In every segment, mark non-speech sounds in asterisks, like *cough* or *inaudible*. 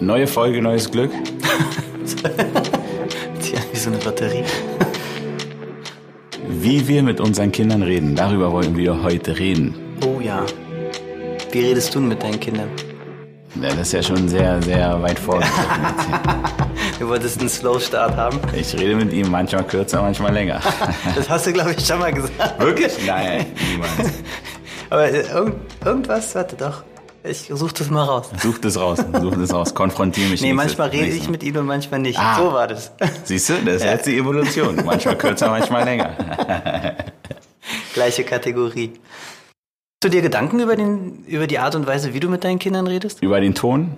Neue Folge, neues Glück. *laughs* Tja, wie so eine Batterie. Wie wir mit unseren Kindern reden, darüber wollen wir heute reden. Oh ja. Wie redest du mit deinen Kindern? Ja, das ist ja schon sehr, sehr weit vorgegriffen. *laughs* Du wolltest einen Slow-Start haben? Ich rede mit ihm manchmal kürzer, manchmal länger. *laughs* Das hast du, glaube ich, schon mal gesagt. Wirklich? Nein, niemals. Aber äh, irgend, irgendwas, warte doch. Ich such das mal raus. Such das raus, such das raus. Konfrontiere mich Nee, manchmal rede ich mit ihm und manchmal nicht. Ah. So war das. Siehst du, das ist jetzt die Evolution. Manchmal kürzer, manchmal länger. *laughs* Gleiche Kategorie. Hast du dir Gedanken über, den, über die Art und Weise, wie du mit deinen Kindern redest? Über den Ton?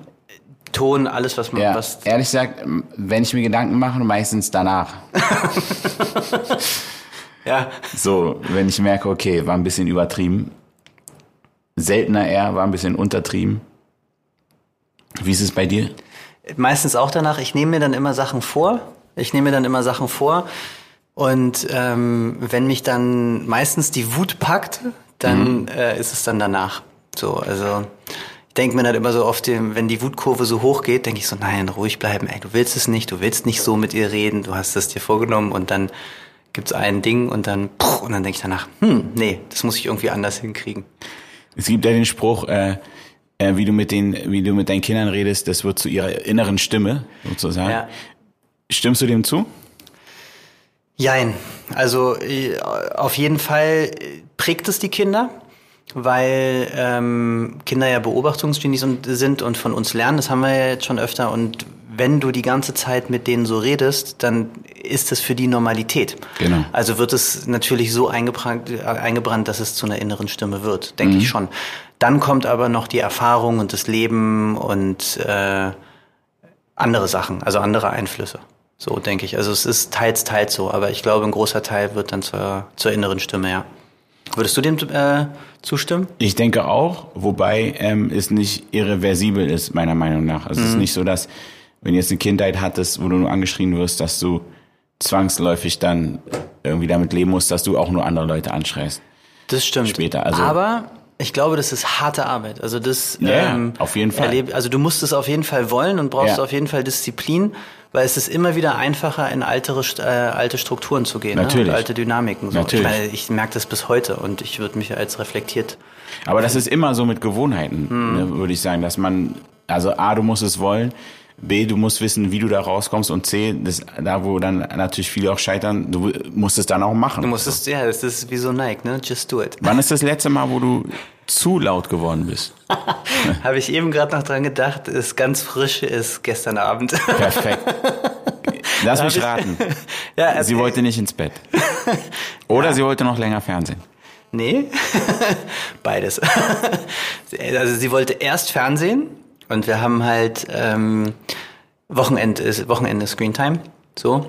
Ton, alles, was man. Ja, Was, ehrlich gesagt, wenn ich mir Gedanken mache, meistens danach. *laughs* ja. So, wenn ich merke, okay, war ein bisschen übertrieben. Seltener eher, war ein bisschen untertrieben. Wie ist es bei dir? Meistens auch danach. Ich nehme mir dann immer Sachen vor. Ich nehme mir dann immer Sachen vor. Und ähm, wenn mich dann meistens die Wut packt, dann äh, ist es dann danach. So, also ich denke mir dann immer so oft, wenn die Wutkurve so hoch geht, denke ich so, nein, ruhig bleiben. Ey, du willst es nicht, du willst nicht so mit ihr reden, du hast es dir vorgenommen und dann gibt's ein Ding und dann und dann denke ich danach, hm, nee, das muss ich irgendwie anders hinkriegen. Es gibt ja den Spruch, äh, äh, wie du mit den, wie du mit deinen Kindern redest, das wird zu ihrer inneren Stimme, sozusagen. Ja. Stimmst du dem zu? Jein. Also äh, auf jeden Fall prägt es die Kinder, weil ähm, Kinder ja Beobachtungsgenies sind und von uns lernen. Das haben wir ja jetzt schon öfter. Und wenn du die ganze Zeit mit denen so redest, dann ist das für die Normalität. Genau. Also wird es natürlich so eingebrannt, äh, eingebrannt dass es zu einer inneren Stimme wird, denke ich schon. Dann kommt aber noch die Erfahrung und das Leben und äh, andere Sachen, also andere Einflüsse. So denke ich. Also es ist teils, teils so, aber ich glaube, ein großer Teil wird dann zur, zur inneren Stimme, ja. Würdest du dem äh, zustimmen? Ich denke auch, wobei ähm, es nicht irreversibel ist, meiner Meinung nach. Also es ist nicht so, dass, wenn du jetzt eine Kindheit hattest, wo du nur angeschrien wirst, dass du zwangsläufig dann irgendwie damit leben musst, dass du auch nur andere Leute anschreist. Das stimmt. Später, also- aber ich glaube, das ist harte Arbeit. Also das Ja, auf jeden Fall. erleb- also du musst es auf jeden Fall wollen und brauchst Ja. auf jeden Fall Disziplin, weil es ist immer wieder einfacher, in altere, äh, alte Strukturen zu gehen. Natürlich. Ne? Alte Dynamiken. So. Natürlich. Ich meine, ich merke das bis heute und ich würde mich als reflektiert. Aber das ist immer so mit Gewohnheiten, ne, würde ich sagen, dass man, also A, du musst es wollen, B, du musst wissen, wie du da rauskommst und C, das, da wo dann natürlich viele auch scheitern, du musst es dann auch machen. Du musst es, ja, das ist wie so Nike, ne? Just do it. Wann ist das letzte Mal, wo du zu laut geworden bist? *laughs* Habe ich eben gerade noch dran gedacht, ist ganz frisch, ist gestern Abend. Perfekt. Lass mich ich- raten. *laughs* ja, also, Sie wollte nicht ins Bett. *laughs* Oder sie wollte noch länger Fernsehen. Nee, beides. also sie wollte erst Fernsehen und wir haben halt ähm, Wochenende, ist- Wochenende Screentime, so.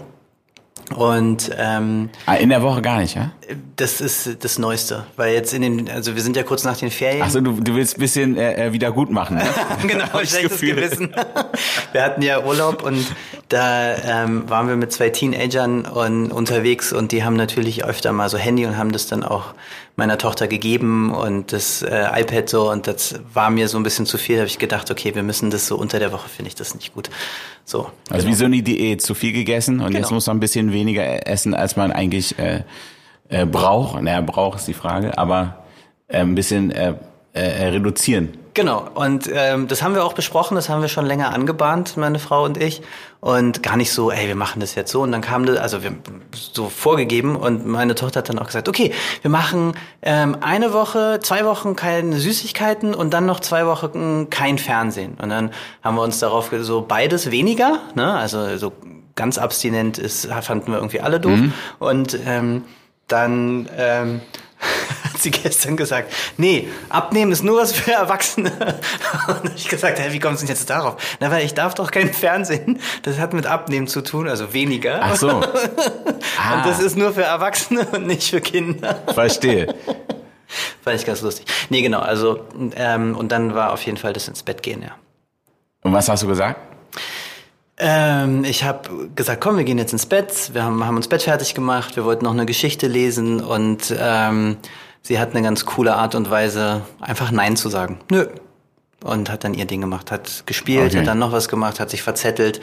Und ähm, Ah, in der Woche gar nicht, ja? Das ist das Neueste, weil jetzt in den, also wir sind ja kurz nach den Ferien. Achso, du, du willst ein bisschen äh, äh, wieder gut machen, ne? *laughs* genau, schlechtes Gefühl. Gewissen. *laughs* Wir hatten ja Urlaub und da ähm, waren wir mit zwei Teenagern und, unterwegs und die haben natürlich öfter mal so Handy und haben das dann auch meiner Tochter gegeben und das äh, iPad so und das war mir so ein bisschen zu viel. Da habe ich gedacht, okay, wir müssen das so unter der Woche, finde ich das nicht gut. So. Also wie so eine Diät, zu viel gegessen und jetzt Genau. muss man ein bisschen weniger essen, als man eigentlich äh, äh, braucht. Naja, braucht ist die Frage, aber äh, ein bisschen äh, äh, reduzieren. Genau, und ähm, das haben wir auch besprochen, das haben wir schon länger angebahnt, meine Frau und ich. Und gar nicht so, ey, wir machen das jetzt so. Und dann kam das, also wir so vorgegeben und meine Tochter hat dann auch gesagt, okay, wir machen ähm, eine Woche, zwei Wochen keine Süßigkeiten und dann noch zwei Wochen kein Fernsehen. Und dann haben wir uns darauf so beides weniger, ne? Also so ganz abstinent ist, fanden wir irgendwie alle doof. Und ähm, dann ähm, *laughs* hat sie gestern gesagt, nee, abnehmen ist nur was für Erwachsene. *laughs* Und ich gesagt, hä, wie kommst du denn jetzt darauf? Na, weil ich darf doch kein Fernsehen. Das hat mit Abnehmen zu tun, also weniger. Ach so. *laughs* Und Ah, das ist nur für Erwachsene und nicht für Kinder. verstehe. Fand ich ganz lustig. Nee, genau, also, ähm, und dann war auf jeden Fall das ins Bett gehen, ja. Und was hast du gesagt? Ähm, ich habe gesagt, komm, wir gehen jetzt ins Bett. Wir haben, haben uns Bett fertig gemacht. Wir wollten noch eine Geschichte lesen und ähm, sie hat eine ganz coole Art und Weise, einfach Nein zu sagen. Nö, und hat dann ihr Ding gemacht, hat gespielt, Okay. hat dann noch was gemacht, hat sich verzettelt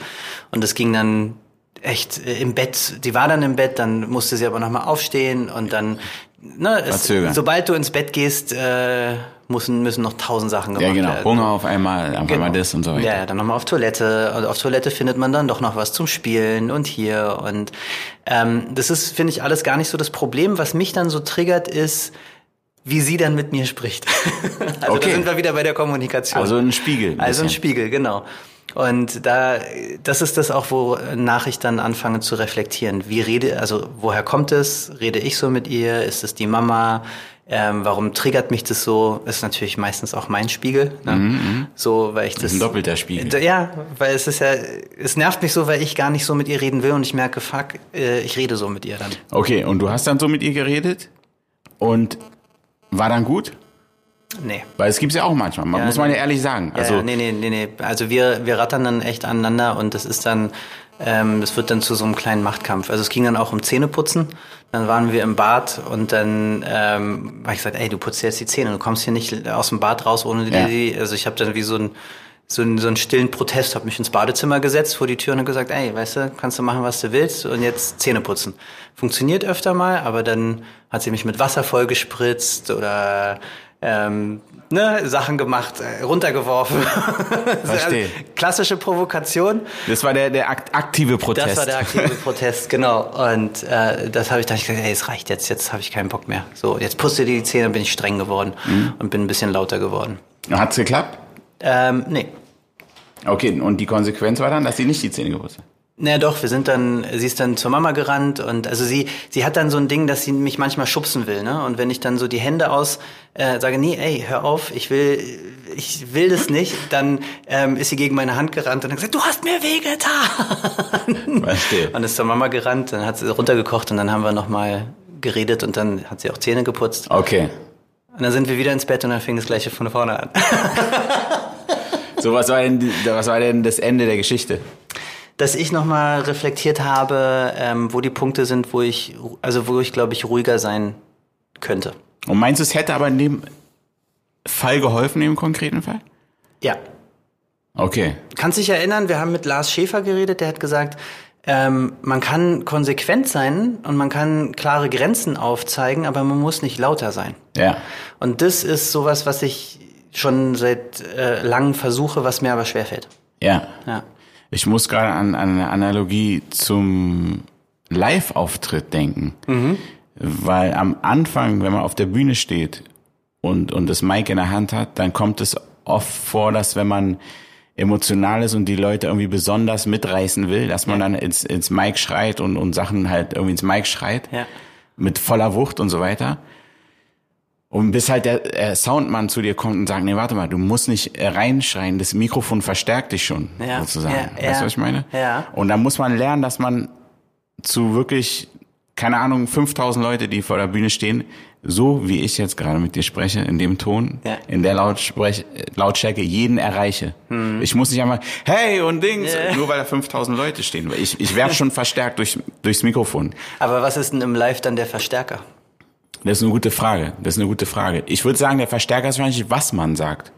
und es ging dann echt äh, im Bett. Die war dann im Bett, dann musste sie aber nochmal aufstehen und dann, ne, es, sobald du ins Bett gehst, äh, müssen, müssen noch tausend Sachen gemacht Ja, genau. werden. Hunger auf einmal, auf einmal Genau. das und so weiter. Ja, ja, dann nochmal auf Toilette. Und auf Toilette findet man dann doch noch was zum Spielen und hier. Und ähm, das ist, finde ich, alles gar nicht so das Problem. Was mich dann so triggert, ist, wie sie dann mit mir spricht. *laughs* also Okay. da sind wir wieder bei der Kommunikation. Also ein Spiegel. ein Also ein. Spiegel, genau. Und da, das ist das auch, wonach ich dann anfange zu reflektieren. Wie rede, also woher kommt es? Rede ich so mit ihr? Ist es die Mama? Ähm, warum triggert mich das so? Ist natürlich meistens auch mein Spiegel. Ne? So, weil ich das. Mhm, Ein doppelter Spiegel. Ja, weil es ist ja, es nervt mich so, weil ich gar nicht so mit ihr reden will und ich merke, fuck, äh, ich rede so mit ihr dann. Okay, und du hast dann so mit ihr geredet und war dann gut? Nee. Weil es gibt's ja auch manchmal, man, Ja, muss man ja ehrlich sagen. Ja, Also ja, nee, nee, nee, nee. Also wir, wir rattern dann echt aneinander und das ist dann, ähm, das wird dann zu so einem kleinen Machtkampf. Also es ging dann auch um Zähneputzen. Dann waren wir im Bad und dann ähm, habe ich gesagt, ey, du putzt jetzt die Zähne, du kommst hier nicht aus dem Bad raus ohne Ja. die. Also ich habe dann wie so ein so einen, so einen stillen Protest, habe mich ins Badezimmer gesetzt vor die Tür und gesagt, ey, weißt du, kannst du machen, was du willst und jetzt Zähne putzen. Funktioniert öfter mal, aber dann hat sie mich mit Wasser vollgespritzt oder ähm, ne, Sachen gemacht, äh, runtergeworfen. *laughs* Verstehe. Klassische Provokation. das war der, der akt aktive Protest. Das war der aktive Protest, genau. Und äh, das habe ich dann gesagt, ey, es reicht jetzt, jetzt habe ich keinen Bock mehr. So, jetzt puste die Zähne, bin ich streng geworden Mhm. und bin ein bisschen lauter geworden. Hat's geklappt? Ähm, nee. Okay, und die Konsequenz war dann, dass sie nicht die Zähne geputzt hat. Na doch, wir sind dann, sie ist dann zur Mama gerannt und also sie, sie hat dann so ein Ding, dass sie mich manchmal schubsen will, ne? Und wenn ich dann so die Hände aus äh, sage, nee, ey, hör auf, ich will, ich will das nicht, dann ähm, ist sie gegen meine Hand gerannt und hat gesagt, du hast mir wehgetan. *laughs* Verstehe. Und ist zur Mama gerannt, dann hat sie runtergekocht und dann haben wir nochmal geredet und dann hat sie auch Zähne geputzt. Okay. Und dann sind wir wieder ins Bett und dann fing das gleiche von vorne an. So, was war denn, was war denn das Ende der Geschichte? Dass ich nochmal reflektiert habe, ähm, wo die Punkte sind, wo ich, also wo ich glaube ich ruhiger sein könnte. Und meinst du, es hätte aber in dem Fall geholfen, im konkreten Fall? Ja. Okay. Kannst dich erinnern, wir haben mit Lars Schäfer geredet, der hat gesagt, ähm, man kann konsequent sein und man kann klare Grenzen aufzeigen, aber man muss nicht lauter sein. Ja. Und das ist sowas, was ich schon seit äh, langem versuche, was mir aber schwerfällt. Ja. Ja. Ich muss gerade an, an eine Analogie zum Live-Auftritt denken. Weil am Anfang, wenn man auf der Bühne steht und, und das Mic in der Hand hat, dann kommt es oft vor, dass wenn man emotional ist und die Leute irgendwie besonders mitreißen will, dass man dann ins, ins Mic schreit und, und Sachen halt irgendwie ins Mic schreit. Ja. Mit voller Wucht und so weiter. Und bis halt der äh, Soundmann zu dir kommt und sagt, nee, warte mal, du musst nicht äh, reinschreien, das Mikrofon verstärkt dich schon, Ja, sozusagen. ja, weißt ja, du, was ich meine? ja. Und dann muss man lernen, dass man zu wirklich, keine Ahnung, 5000 Leute, die vor der Bühne stehen, so wie ich jetzt gerade mit dir spreche, in dem Ton, Ja. in der Lautsprech Lautstärke, jeden erreiche. Ich muss nicht einmal, hey und Dings, Hm. Ja. nur weil da 5000 Leute stehen. Ich, ich werde schon verstärkt durch, durchs Mikrofon. Aber was ist denn im Live dann der Verstärker? Das ist eine gute Frage. Das ist eine gute Frage. Ich würde sagen, der Verstärker ist wahrscheinlich, was man sagt.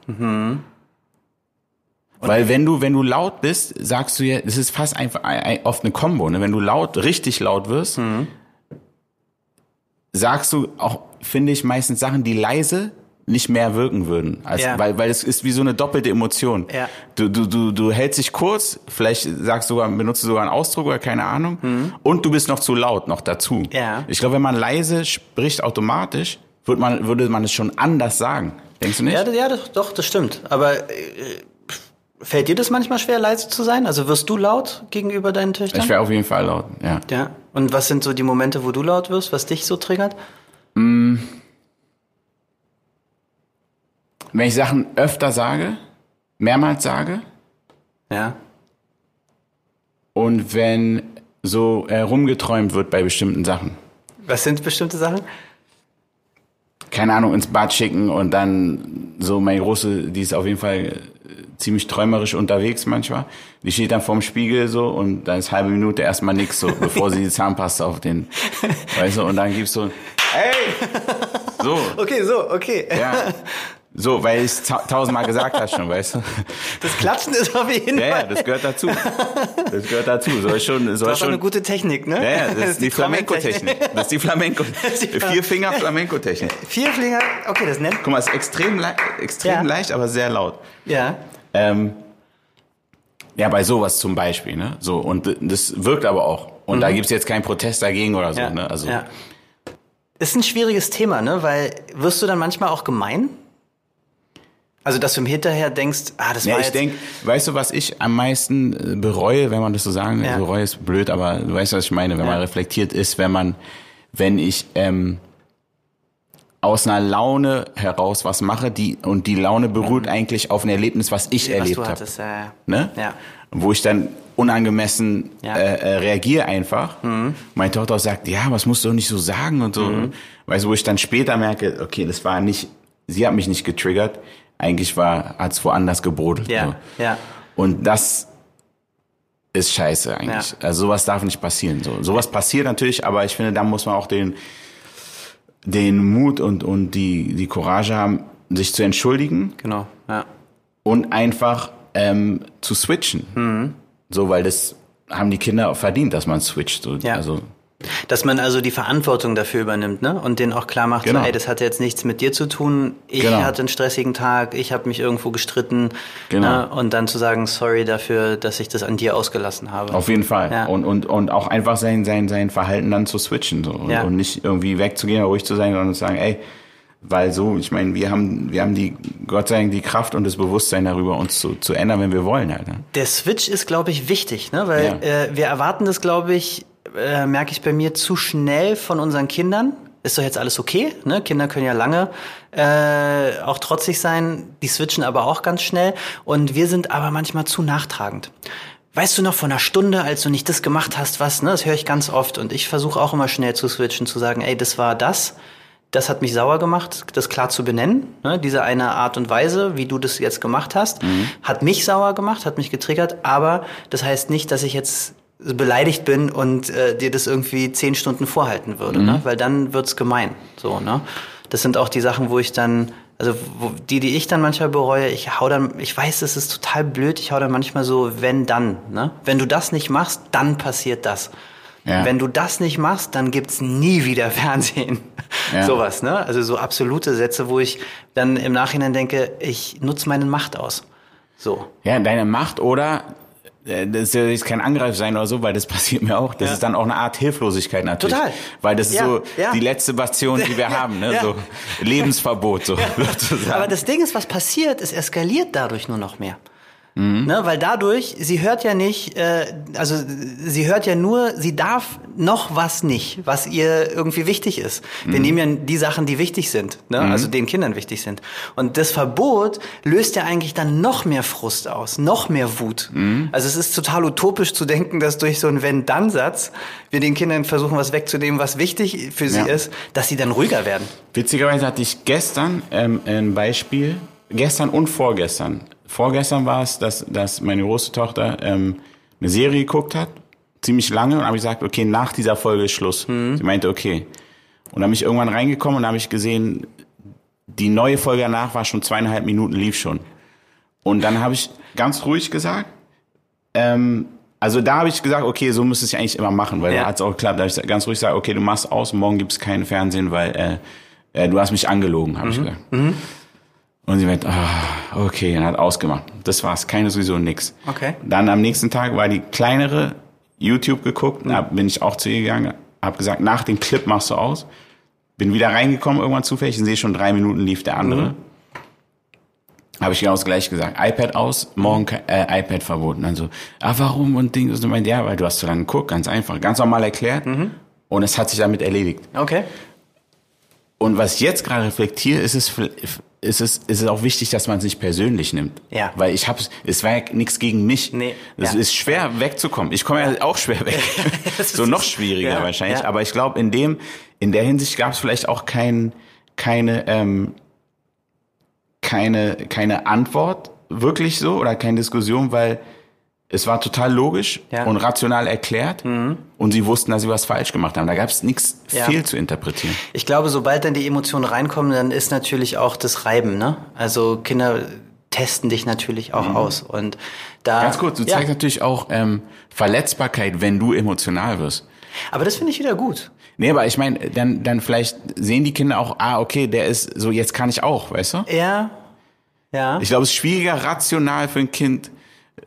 Weil wenn du, wenn du laut bist, sagst du ja, es ist fast einfach ein- ein- oft eine Kombo. Ne? Wenn du laut, richtig laut wirst, sagst du auch, finde ich, meistens Sachen, die leise nicht mehr wirken würden. Als, Ja. weil, weil es ist wie so eine doppelte Emotion. Ja. Du, du, du, du hältst dich kurz, vielleicht sagst du sogar, benutzt du sogar einen Ausdruck oder keine Ahnung. Und du bist noch zu laut noch dazu. Mhm. Ja. Ich glaube, wenn man leise spricht automatisch, wird man, würde man es schon anders sagen. Denkst du nicht? Ja, ja doch, das stimmt. Aber äh, fällt dir das manchmal schwer, leise zu sein? Also wirst du laut gegenüber deinen Töchtern? ich wäre auf jeden Fall laut, ja. ja. Und was sind so die Momente, wo du laut wirst, was dich so triggert? Wenn ich Sachen öfter sage, mehrmals sage, Ja. und wenn so äh, rumgeträumt wird bei bestimmten Sachen. Was sind bestimmte Sachen? Keine Ahnung, ins Bad schicken und dann so meine große, die ist auf jeden Fall äh, ziemlich träumerisch unterwegs manchmal. Die steht dann vorm Spiegel so und dann ist halbe Minute erstmal nix so, bevor sie die *laughs* Zahnpasta auf den, weißt du, und dann gibt's so, ein, hey! *laughs* So, Okay, so, okay. ja. *laughs* So, weil ich es ta tausendmal gesagt habe schon, weißt du? Das Klatschen ist auf jeden Ja, ja, Fall. das gehört dazu. Das gehört dazu. Soll schon, soll Du hast auch eine schon. gute Technik, ne? Ja, ja, das, ist die Flamenco-Technik. Das ist die Flamenco. *laughs* ist die Fla- Vier Finger Flamenco-Technik. Vier Finger, okay, das nennt. Guck mal, es ist extrem, le extrem Ja. leicht, aber sehr laut. Ja. Ähm, ja, bei sowas zum Beispiel, ne? So, und das wirkt aber auch. Und da gibt's jetzt keinen Protest dagegen oder so, Mhm. ja. ne? Also, ja. Ist ein schwieriges Thema, ne? Weil wirst du dann manchmal auch gemein? Also, dass du im Hinterher denkst, ah, das Ja, war ich jetzt. denke, weißt du, was ich am meisten äh, bereue, wenn man das so sagen, Ja. bereue ist blöd, aber du weißt, was ich meine, wenn Ja. man reflektiert ist, wenn man, wenn ich ähm, aus einer Laune heraus was mache, die und die Laune beruht eigentlich auf ein Erlebnis, was ich Mhm. was erlebt habe, ja. ne? Ja. Wo ich dann unangemessen Ja. Mhm. äh, äh, reagiere einfach. Meine Tochter sagt, ja, was musst du doch nicht so sagen und so. Weißt du, wo ich dann später merke, okay, das war nicht, sie hat mich nicht getriggert, eigentlich war, hat's woanders gebrodelt. Ja, so. ja. Und das ist scheiße eigentlich. Ja. Also sowas darf nicht passieren. So, sowas passiert natürlich, aber ich finde, da muss man auch den, den Mut und, und die, die Courage haben, sich zu entschuldigen Genau, ja. und einfach ähm, zu switchen. Mhm. So, weil das haben die Kinder verdient, dass man switcht. So, Ja. Also Dass man also die Verantwortung dafür übernimmt, ne? Und denen auch klar macht, Genau. so, ey, das hatte jetzt nichts mit dir zu tun. Ich Genau. hatte einen stressigen Tag, ich habe mich irgendwo gestritten. Genau. Ne? Und dann zu sagen, sorry dafür, dass ich das an dir ausgelassen habe. Auf jeden Fall. Ja. Und, und, und auch einfach sein, sein, sein Verhalten dann zu switchen. So. Und, Ja. und nicht irgendwie wegzugehen, ruhig zu sein, sondern zu sagen, ey, weil so, ich meine, wir haben, wir haben die, Gott sei Dank, die Kraft und das Bewusstsein darüber, uns zu, zu ändern, wenn wir wollen halt. Ne? Der Switch ist, glaube ich, wichtig, ne? Weil Ja. äh, wir erwarten das, glaube ich, äh, merke ich bei mir zu schnell von unseren Kindern. Ist doch jetzt alles okay, ne? Kinder können ja lange äh, auch trotzig sein, die switchen aber auch ganz schnell und wir sind aber manchmal zu nachtragend. Weißt du noch von einer Stunde, als du nicht das gemacht hast, was, ne? Das höre ich ganz oft und ich versuche auch immer schnell zu switchen, zu sagen, ey, das war das. Das hat mich sauer gemacht, das klar zu benennen. Ne? Diese eine Art und Weise, wie du das jetzt gemacht hast, hat mich sauer gemacht, hat mich getriggert. Aber das heißt nicht, dass ich jetzt beleidigt bin und äh, dir das irgendwie zehn Stunden vorhalten würde, ne? weil dann wird's gemein. So, ne? Das sind auch die Sachen, wo ich dann, also wo, die, die ich dann manchmal bereue, ich hau dann, ich weiß, das ist total blöd, ich hau dann manchmal so, wenn dann, ne? Wenn du das nicht machst, dann passiert das. Ja. Wenn du das nicht machst, dann gibt's nie wieder *laughs* Fernsehen. Ja. Sowas, ne? Also so absolute Sätze, wo ich dann im Nachhinein denke, ich nutze meine Macht aus. So. Ja, deine Macht oder das soll jetzt kein Angreif sein oder so, weil das *laughs* passiert mir auch. Das Ja. ist dann auch eine Art Hilflosigkeit natürlich. Total. Weil das ist Ja, so ja. die letzte Bastion, die wir *laughs* haben, ne? So Lebensverbot, so *laughs* sozusagen. Aber das Ding ist, was passiert, es eskaliert dadurch nur noch mehr. Mhm. Ne, weil dadurch, sie hört ja nicht, äh, also sie hört ja nur, sie darf noch was nicht, was ihr irgendwie wichtig ist. Wir Mhm. nehmen ja die Sachen, die wichtig sind, ne? also den Kindern wichtig sind. Und das Verbot löst ja eigentlich dann noch mehr Frust aus, noch mehr Wut. Mhm. Also es ist total utopisch zu denken, dass durch so einen Wenn-Dann-Satz wir den Kindern versuchen, was wegzunehmen, was wichtig für sie Ja. ist, dass sie dann ruhiger werden. Witzigerweise hatte ich gestern ähm, ein Beispiel, gestern und vorgestern. Vorgestern war es, dass, dass meine große Tochter ähm, eine Serie geguckt hat, ziemlich lange, und habe ich gesagt, okay, nach dieser Folge ist Schluss. Sie meinte, okay. Und dann bin ich irgendwann reingekommen und habe ich gesehen, die neue Folge danach war schon zweieinhalb Minuten, lief schon. Und dann habe ich ganz ruhig gesagt, ähm, also da habe ich gesagt, okay, so müsste ich eigentlich immer machen, weil Ja. da hat es auch geklappt. Da habe ich ganz ruhig gesagt, okay, du machst aus, morgen gibt es kein Fernsehen, weil äh, äh, du hast mich angelogen, habe ich gesagt. Und sie meint, ah, okay, und hat ausgemacht. Das war's, keine sowieso nix. Okay. Dann am nächsten Tag war die kleinere YouTube geguckt, da bin ich auch zu ihr gegangen, habe gesagt, nach dem Clip machst du aus. Bin wieder reingekommen irgendwann zufällig und sehe schon drei Minuten lief der andere. Habe ich genau das gleiche gesagt. iPad aus, morgen äh, iPad verboten. Also, ah, warum und Ding? Und meint, ja, weil du hast zu lange geguckt, ganz einfach. Ganz normal erklärt. Und es hat sich damit erledigt. Okay. Und was ich jetzt gerade reflektiere, ist es, ist es, ist es auch wichtig, dass man es nicht persönlich nimmt. Ja. Weil ich hab's, es war ja nichts gegen mich. Nee, Es ja. ist schwer wegzukommen. Ich komme ja auch schwer weg. *laughs* *laughs* So noch schwieriger ja, wahrscheinlich. ja. Aber ich glaube, in dem, in der Hinsicht gab es vielleicht auch kein, keine, ähm, keine, keine Antwort wirklich so oder keine Diskussion, weil es war total logisch Ja. und rational erklärt und sie wussten, dass sie was falsch gemacht haben. Da gab es nichts Ja. fehl zu interpretieren. Ich glaube, sobald dann die Emotionen reinkommen, dann ist natürlich auch das Reiben, ne? Also Kinder testen dich natürlich auch aus. Und da. Mhm. Ganz kurz, du ja. zeigst natürlich auch ähm, Verletzbarkeit, wenn du emotional wirst. Aber das finde ich wieder gut. Nee, aber ich meine, dann, dann vielleicht sehen die Kinder auch, ah, okay, der ist so, jetzt kann ich auch, weißt du? Ja. Ja. Ich glaube, es ist schwieriger, rational für ein Kind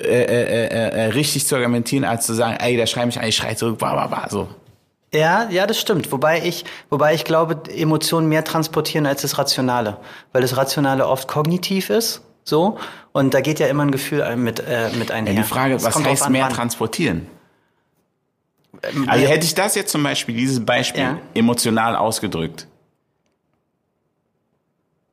äh, äh, äh, äh, richtig zu argumentieren, als zu sagen, ey, der schreit mich an, ich schrei zurück, bla, bla, bla, so. Ja, ja, das stimmt. Wobei ich, wobei ich glaube, Emotionen mehr transportieren als das Rationale. Weil das Rationale oft kognitiv ist, so. Und da geht ja immer ein Gefühl mit, äh, mit einher. Ja, die Frage, Es was heißt an, mehr wann. transportieren? Ähm, Also hätte ich das jetzt zum Beispiel, dieses Beispiel, Ja. emotional ausgedrückt,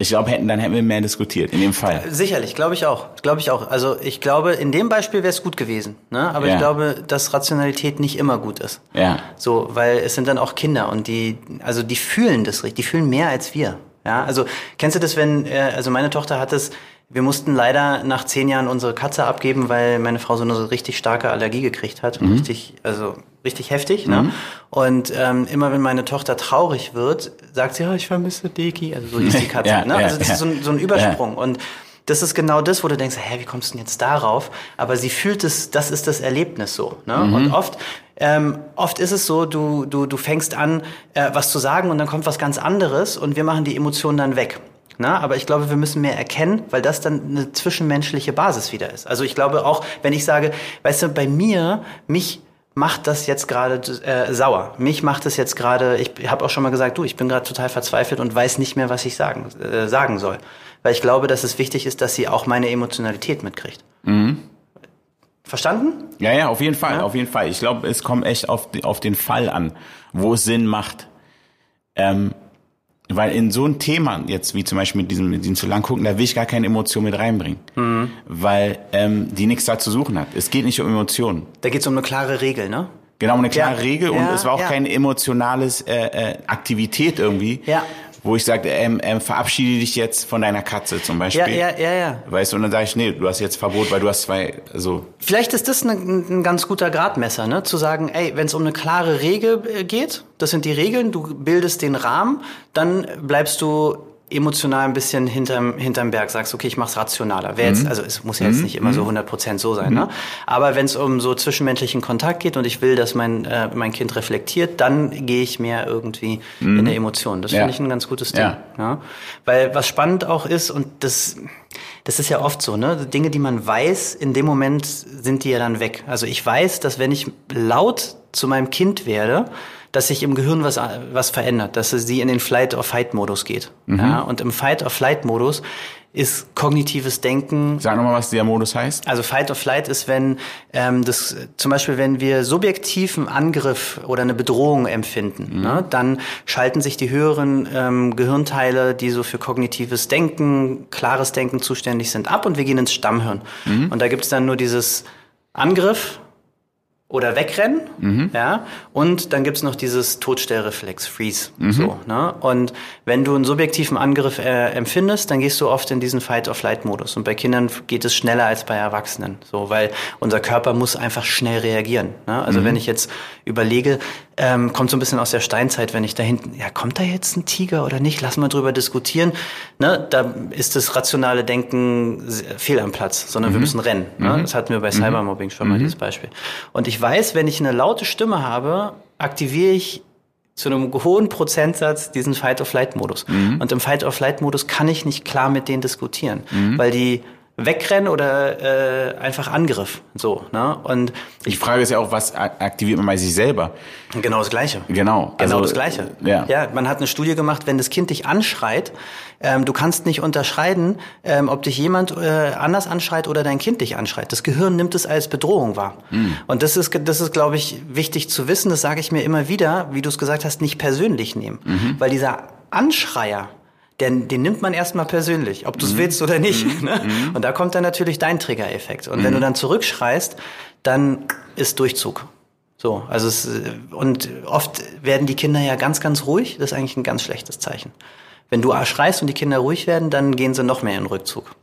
ich glaube, hätten, dann hätten wir mehr diskutiert, in dem Fall. Sicherlich, glaube ich auch. Glaube ich auch. Also ich glaube, in dem Beispiel wäre es gut gewesen. Ne? Aber Ja. ich glaube, dass Rationalität nicht immer gut ist. Ja. So, weil es sind dann auch Kinder und die, also die fühlen das richtig, die fühlen mehr als wir. Ja, also kennst du das, wenn, äh, also meine Tochter hat es, wir mussten leider nach zehn Jahren unsere Katze abgeben, weil meine Frau so eine so richtig starke Allergie gekriegt hat. Mhm. Richtig, also richtig heftig. Ne? Und ähm, immer wenn meine Tochter traurig wird, sagt sie, oh, ich vermisse Deki. Also so ist die *laughs* Katze. Ja, ne? ja, Also das ja. ist so ein, so ein Übersprung. Und das ist genau das, wo du denkst, hä, wie kommst du denn jetzt darauf? Aber sie fühlt es, das ist das Erlebnis so. Ne? Mhm. Und oft, ähm, oft ist es so, du, du, du fängst an, äh, was zu sagen und dann kommt was ganz anderes und wir machen die Emotionen dann weg. Na, aber ich glaube, wir müssen mehr erkennen, weil das dann eine zwischenmenschliche Basis wieder ist. Also ich glaube auch, wenn ich sage, weißt du, bei mir, mich macht das jetzt gerade äh, sauer. Mich macht es jetzt gerade, ich habe auch schon mal gesagt, du, ich bin gerade total verzweifelt und weiß nicht mehr, was ich sagen, äh, sagen soll. Weil ich glaube, dass es wichtig ist, dass sie auch meine Emotionalität mitkriegt. Verstanden? Ja, ja, auf jeden Fall, Ja. auf jeden Fall. Ich glaube, es kommt echt auf, auf den Fall an, wo es Sinn macht. Ähm, weil in so ein Thema, jetzt wie zum Beispiel mit diesem, mit diesem zu lang gucken, da will ich gar keine Emotion mit reinbringen. Mhm. Weil ähm, die nichts da zu suchen hat. Es geht nicht um Emotionen. Da geht es um eine klare Regel, ne? Genau, eine klare Ja, Regel und ja, es war auch ja. keine emotionales äh, äh, Aktivität irgendwie, Ja. Wo ich sagte, ähm, ähm, verabschiede dich jetzt von deiner Katze zum Beispiel. Ja, ja, ja, ja. Weißt du, und dann sage ich, nee, du hast jetzt Verbot, weil du hast zwei, so. Vielleicht ist das ein, ein ganz guter Gradmesser, ne? Zu sagen, ey, wenn es um eine klare Regel äh, geht, das sind die Regeln, du bildest den Rahmen, dann bleibst du emotional ein bisschen hinterm, hinterm Berg, sagst, okay, ich mach's rationaler. Wer jetzt, also es muss ja jetzt nicht immer so 100% so sein, ne? Aber wenn es um so zwischenmenschlichen Kontakt geht und ich will, dass mein, äh, mein Kind reflektiert, dann gehe ich mehr irgendwie in der Emotion. Das Ja. finde ich ein ganz gutes Ding. Ja. Ja? Weil was spannend auch ist, und das, das ist ja oft so, ne? Dinge, die man weiß, in dem Moment sind die ja dann weg. Also ich weiß, dass wenn ich laut zu meinem Kind werde, dass sich im Gehirn was, was verändert, dass sie in den Flight-or-Fight-Modus geht. Ja? Und im Fight-or-Flight-Modus ist kognitives Denken Sag nochmal, was der Modus heißt. also Fight or Flight ist, wenn ähm, das zum Beispiel, wenn wir subjektiv einen Angriff oder eine Bedrohung empfinden, ne, dann schalten sich die höheren ähm, Gehirnteile, die so für kognitives Denken, klares Denken zuständig sind, ab und wir gehen ins Stammhirn. Und da gibt's dann nur dieses Angriff oder wegrennen, ja, und dann gibt's noch dieses Todstellreflex, Freeze, so, ne, und wenn du einen subjektiven Angriff äh, empfindest, dann gehst du oft in diesen Fight-or-Flight-Modus und bei Kindern geht es schneller als bei Erwachsenen, so, weil unser Körper muss einfach schnell reagieren, ne, also wenn ich jetzt überlege, ähm, kommt so ein bisschen aus der Steinzeit, wenn ich da hinten, ja, kommt da jetzt ein Tiger oder nicht, lass mal drüber diskutieren, ne, da ist das rationale Denken fehl am Platz, sondern wir müssen rennen, ne, das hatten wir bei Cybermobbing schon mal, dieses Beispiel, und ich weiß, wenn ich eine laute Stimme habe, aktiviere ich zu einem hohen Prozentsatz diesen Fight-or-Flight-Modus. Und im Fight-or-Flight-Modus kann ich nicht klar mit denen diskutieren, weil die wegrennen oder äh, einfach Angriff. So, ne? Und Die Frage ist ja auch, was aktiviert man bei sich selber? genau das Gleiche. Genau. Genau also, das Gleiche. Ja. ja, man hat eine Studie gemacht, wenn das Kind dich anschreit, ähm, du kannst nicht unterscheiden, ähm, ob dich jemand äh, anders anschreit oder dein Kind dich anschreit. Das Gehirn nimmt es als Bedrohung wahr. Hm. Und das ist, das ist, glaube ich, wichtig zu wissen. Das sage ich mir immer wieder, wie du es gesagt hast, nicht persönlich nehmen, Mhm. weil dieser Anschreier den, den nimmt man erstmal persönlich, ob du Mhm. es willst oder nicht. Ne? Und da kommt dann natürlich dein Triggereffekt. Und wenn du dann zurückschreist, dann ist Durchzug. So, also es, und oft werden die Kinder ja ganz, ganz ruhig. Das ist eigentlich ein ganz schlechtes Zeichen. Wenn du schreist und die Kinder ruhig werden, dann gehen sie noch mehr in Rückzug.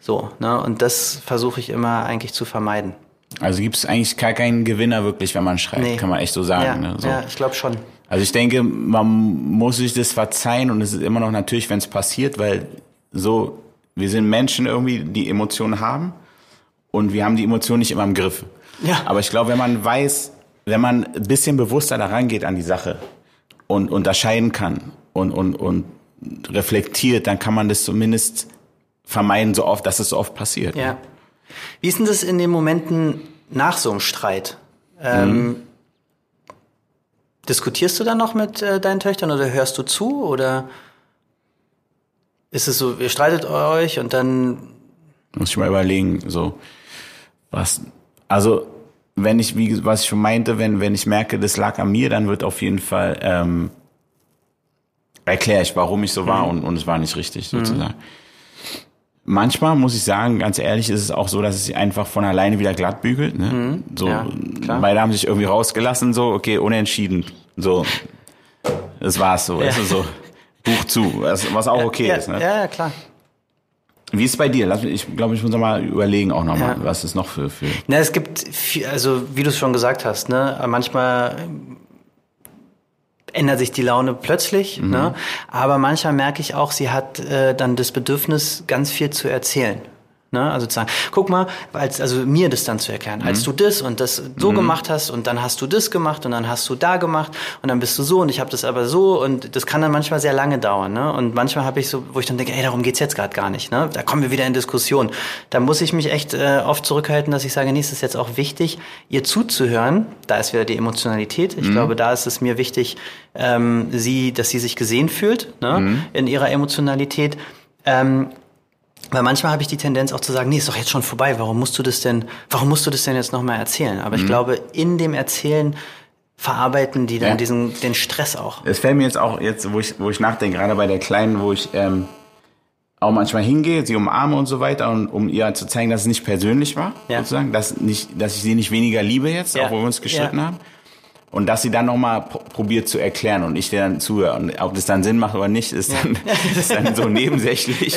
So, ne? Und das versuche ich immer eigentlich zu vermeiden. Also gibt es eigentlich gar keinen Gewinner wirklich, wenn man schreit, Nee. kann man echt so sagen. Ja, ne? so. ja ich glaube schon. Also ich denke, man muss sich das verzeihen und es ist immer noch natürlich, wenn es passiert, weil so, wir sind Menschen irgendwie, die Emotionen haben und wir haben die Emotionen nicht immer im Griff. Ja. Aber ich glaube, wenn man weiß, wenn man ein bisschen bewusster daran geht an die Sache und unterscheiden kann und, und, und reflektiert, dann kann man das zumindest vermeiden, so oft, dass es so oft passiert. Ja. Wie ist denn das in den Momenten nach so einem Streit? Ähm, Diskutierst du dann noch mit äh, deinen Töchtern oder hörst du zu oder ist es so, ihr streitet euch und dann Muss ich mal überlegen, so was. Also wenn ich, wie was ich schon meinte, wenn wenn ich merke, das lag an mir, dann wird auf jeden Fall ähm, erkläre ich, warum ich so war und und es war nicht richtig sozusagen. Manchmal muss ich sagen, ganz ehrlich, ist es auch so, dass es sich einfach von alleine wieder glatt bügelt. Ne? So, Ja, beide haben sich irgendwie rausgelassen, so okay, unentschieden, so. Das war's so, weißt du, so Buch zu, was, auch okay ja, ist. Ne? ja, ja, klar. Wie ist es bei dir? Lass mich, ich glaube, ich muss mal überlegen auch nochmal, Ja. was es noch für, für. Na, es gibt, viel, also wie du es schon gesagt hast, ne, manchmal ändert sich die Laune plötzlich, ne, aber manchmal merke ich auch, sie hat äh, dann das Bedürfnis, ganz viel zu erzählen. Ne? Also zu sagen, guck mal, als, also mir das dann zu erklären, als du das und das so gemacht hast und dann hast du das gemacht und dann hast du da gemacht und dann bist du so und ich habe das aber so und das kann dann manchmal sehr lange dauern. Ne? Und manchmal habe ich so, wo ich dann denke, ey, darum geht's jetzt gerade gar nicht. Ne? Da kommen wir wieder in Diskussion. Da muss ich mich echt äh, oft zurückhalten, dass ich sage, nee, es ist jetzt auch wichtig, ihr zuzuhören. Da ist wieder die Emotionalität. Ich glaube, da ist es mir wichtig, ähm, sie, dass sie sich gesehen fühlt ne? in ihrer Emotionalität. Ähm, weil manchmal habe ich die Tendenz auch zu sagen, nee, ist doch jetzt schon vorbei. Warum musst du das denn, warum musst du das denn jetzt nochmal erzählen? Aber ich glaube, in dem Erzählen verarbeiten die dann Ja. diesen, den Stress auch. Es fällt mir jetzt auch jetzt, wo ich, wo ich nachdenke, gerade bei der Kleinen, wo ich ähm, auch manchmal hingehe, sie umarme und so weiter, und um ihr zu zeigen, dass es nicht persönlich war, Ja. sozusagen, dass nicht, dass ich sie nicht weniger liebe jetzt, Ja. auch wo wir uns gestritten haben. Und dass sie dann nochmal probiert zu erklären und ich dir dann zuhöre. Und ob das dann Sinn macht oder nicht, ist dann, *laughs* ist dann so nebensächlich.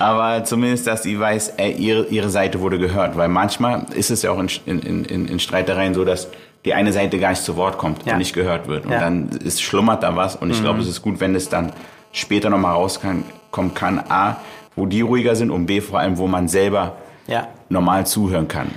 Aber zumindest, dass sie weiß, ey, ihre, ihre Seite wurde gehört. Weil manchmal ist es ja auch in, in, in, in Streitereien so, dass die eine Seite gar nicht zu Wort kommt Ja. und nicht gehört wird. Und Ja. dann ist, schlummert da was. Und ich glaube, es ist gut, wenn es dann später nochmal rauskommen kann. A, wo die ruhiger sind und B, vor allem, wo man selber Ja. normal zuhören kann.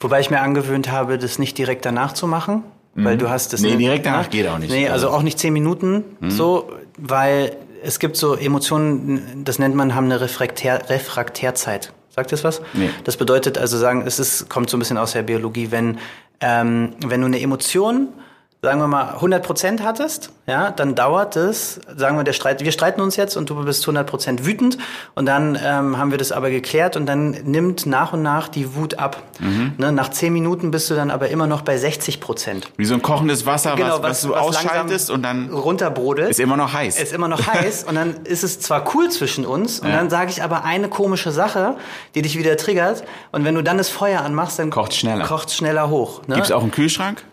Wobei ich mir angewöhnt habe, das nicht direkt danach zu machen, weil du hast das. Nee, direkt danach geht auch nicht. Nee, also Also- auch nicht zehn Minuten so, weil es gibt so Emotionen, das nennt man, haben eine Refraktär, Refraktärzeit. Sagt das was? Nee. Das bedeutet also sagen, es ist, kommt so ein bisschen aus der Biologie, wenn, ähm, wenn du eine Emotion sagen wir mal 100 Prozent hattest, ja, dann dauert es, sagen wir der Streit, wir streiten uns jetzt und du bist 100 Prozent wütend und dann ähm, haben wir das aber geklärt und dann nimmt nach und nach die Wut ab. Mhm. Ne, nach 10 Minuten bist du dann aber immer noch bei 60 Prozent. Wie so ein kochendes Wasser, was, was, du ausschaltest langsam und dann runterbrodelt. ist immer noch heiß. ist immer noch heiß *laughs* und dann ist es zwar cool zwischen uns und Ja. dann sage ich aber eine komische Sache, die dich wieder triggert und wenn du dann das Feuer anmachst, dann Kocht's schneller. kocht's schneller hoch. Ne? Gibt's auch einen Kühlschrank?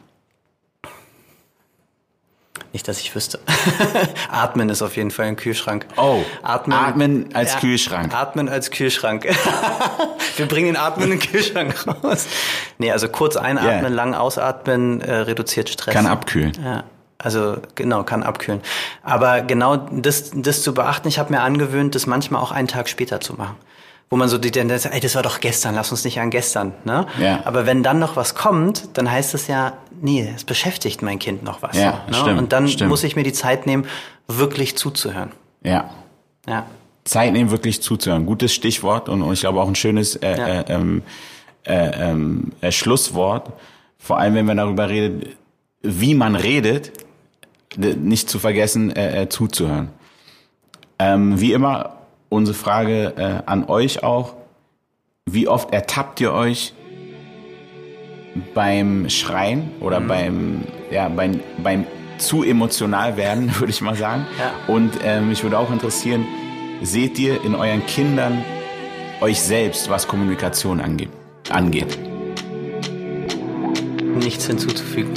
Nicht, dass ich wüsste. *laughs* Atmen ist auf jeden Fall ein Kühlschrank. Oh, Atmen als Ja, Kühlschrank. Atmen als Kühlschrank. *laughs* Wir bringen den Atmen in den Kühlschrank raus. Nee, also kurz einatmen, Ja. lang ausatmen, äh, reduziert Stress. Kann abkühlen. Ja, also genau, kann abkühlen. Aber genau das, das zu beachten, ich habe mir angewöhnt, das manchmal auch einen Tag später zu machen. Wo man so die Tendenz hat, ey, das war doch gestern, lass uns nicht an gestern. Ne? Ja. Aber wenn dann noch was kommt, dann heißt es ja, nee, es beschäftigt mein Kind noch was. Ja, ne? stimmt, Und dann stimmt. muss ich mir die Zeit nehmen, wirklich zuzuhören. Ja. Ja. Zeit nehmen, wirklich zuzuhören. Gutes Stichwort und, und ich glaube auch ein schönes äh, Ja. äh, ähm, äh, ähm, äh, Schlusswort. Vor allem, wenn man darüber redet, wie man redet, nicht zu vergessen, äh, äh, zuzuhören. Ähm, wie immer, unsere Frage äh, an euch auch. Wie oft ertappt ihr euch beim Schreien oder Mhm. beim, ja, beim, beim zu emotional werden, *laughs* würde ich mal sagen. Ja. Und ähm, mich würde auch interessieren, seht ihr in euren Kindern euch selbst, was Kommunikation angeht? angeht? Nichts hinzuzufügen.